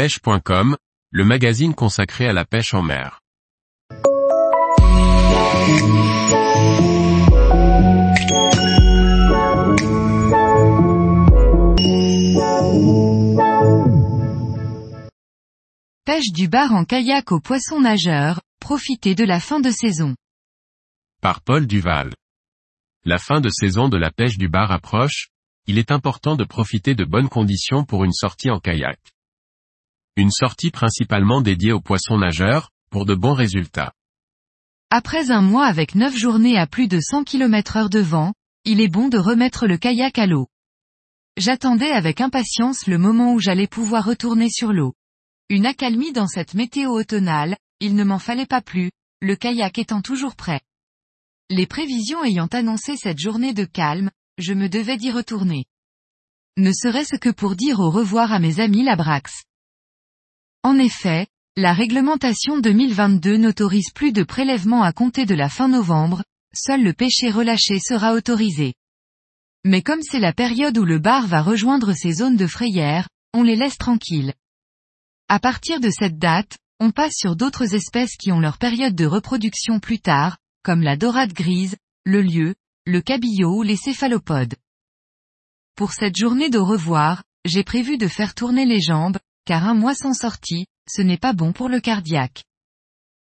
pêche.com, le magazine consacré à la pêche en mer. Pêche du bar en kayak aux poissons nageurs, profitez de la fin de saison. Par Paul Duval. La fin de saison de la pêche du bar approche, il est important de profiter de bonnes conditions pour une sortie en kayak. Une sortie principalement dédiée aux poissons nageurs, pour de bons résultats. Après un mois avec 9 journées à plus de 100 km heure de vent, il est bon de remettre le kayak à l'eau. J'attendais avec impatience le moment où j'allais pouvoir retourner sur l'eau. Une accalmie dans cette météo automnale, il ne m'en fallait pas plus, le kayak étant toujours prêt. Les prévisions ayant annoncé cette journée de calme, je me devais d'y retourner. Ne serait-ce que pour dire au revoir à mes amis Labrax. En effet, la réglementation 2022 n'autorise plus de prélèvements à compter de la fin novembre, seul le pêcher relâché sera autorisé. Mais comme c'est la période où le bar va rejoindre ses zones de frayère, on les laisse tranquilles. À partir de cette date, on passe sur d'autres espèces qui ont leur période de reproduction plus tard, comme la dorade grise, le lieu, le cabillaud ou les céphalopodes. Pour cette journée d'au revoir, j'ai prévu de faire tourner les jambes, car un mois sans sortie, ce n'est pas bon pour le cardiaque.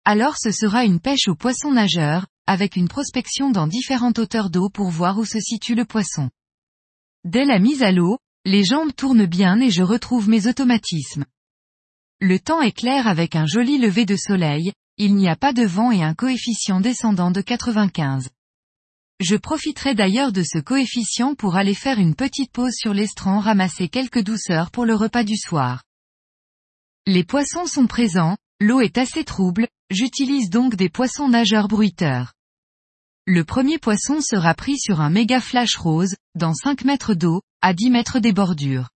Alors ce sera une pêche aux poissons nageurs, avec une prospection dans différentes hauteurs d'eau pour voir où se situe le poisson. Dès la mise à l'eau, les jambes tournent bien et je retrouve mes automatismes. Le temps est clair avec un joli lever de soleil, il n'y a pas de vent et un coefficient descendant de 95. Je profiterai d'ailleurs de ce coefficient pour aller faire une petite pause sur l'estran ramasser quelques douceurs pour le repas du soir. Les poissons sont présents, l'eau est assez trouble, j'utilise donc des poissons nageurs bruiteurs. Le premier poisson sera pris sur un méga flash rose, dans 5 mètres d'eau, à 10 mètres des bordures.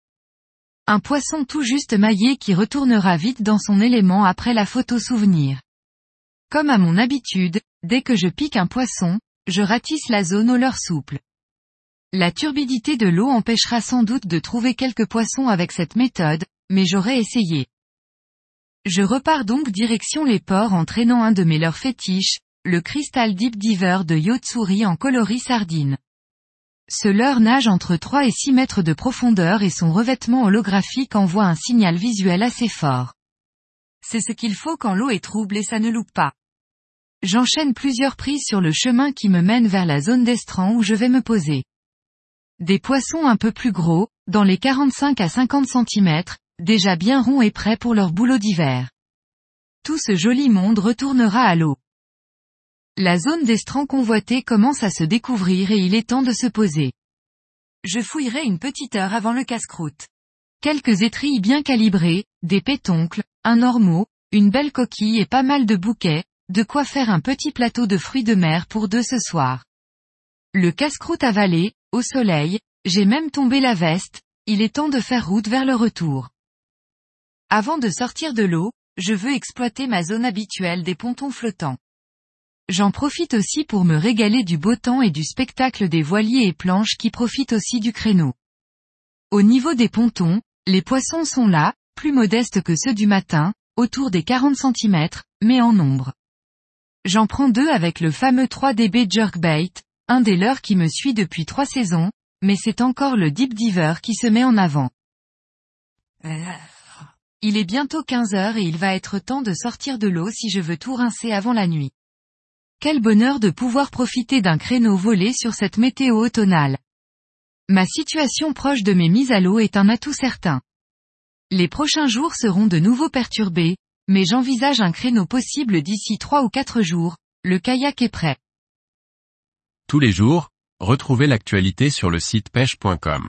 Un poisson tout juste maillé qui retournera vite dans son élément après la photo souvenir. Comme à mon habitude, dès que je pique un poisson, je ratisse la zone au leur souple. La turbidité de l'eau empêchera sans doute de trouver quelques poissons avec cette méthode, mais j'aurais essayé. Je repars donc direction les ports en traînant un de mes leurs fétiches, le Crystal Deep Diver de Yotsuri en coloris sardine. Ce leurre nage entre 3 et 6 mètres de profondeur et son revêtement holographique envoie un signal visuel assez fort. C'est ce qu'il faut quand l'eau est trouble et ça ne loupe pas. J'enchaîne plusieurs prises sur le chemin qui me mène vers la zone d'estran où je vais me poser. Des poissons un peu plus gros, dans les 45 à 50 cm, déjà bien ronds et prêts pour leur boulot d'hiver. Tout ce joli monde retournera à l'eau. La zone d'estran convoitée commence à se découvrir et il est temps de se poser. Je fouillerai une petite heure avant le casse-croûte. Quelques étrilles bien calibrées, des pétoncles, un ormeau, une belle coquille et pas mal de bouquets, de quoi faire un petit plateau de fruits de mer pour deux ce soir. Le casse-croûte avalé, au soleil, j'ai même tombé la veste, il est temps de faire route vers le retour. Avant de sortir de l'eau, je veux exploiter ma zone habituelle des pontons flottants. J'en profite aussi pour me régaler du beau temps et du spectacle des voiliers et planches qui profitent aussi du créneau. Au niveau des pontons, les poissons sont là, plus modestes que ceux du matin, autour des 40 cm, mais en nombre. J'en prends deux avec le fameux 3DB Jerkbait, un des leurs qui me suit depuis trois saisons, mais c'est encore le Deep Diver qui se met en avant. Il est bientôt 15 heures et il va être temps de sortir de l'eau si je veux tout rincer avant la nuit. Quel bonheur de pouvoir profiter d'un créneau volé sur cette météo automnale. Ma situation proche de mes mises à l'eau est un atout certain. Les prochains jours seront de nouveau perturbés, mais j'envisage un créneau possible d'ici trois ou quatre jours, le kayak est prêt. Tous les jours, retrouvez l'actualité sur le site pêche.com.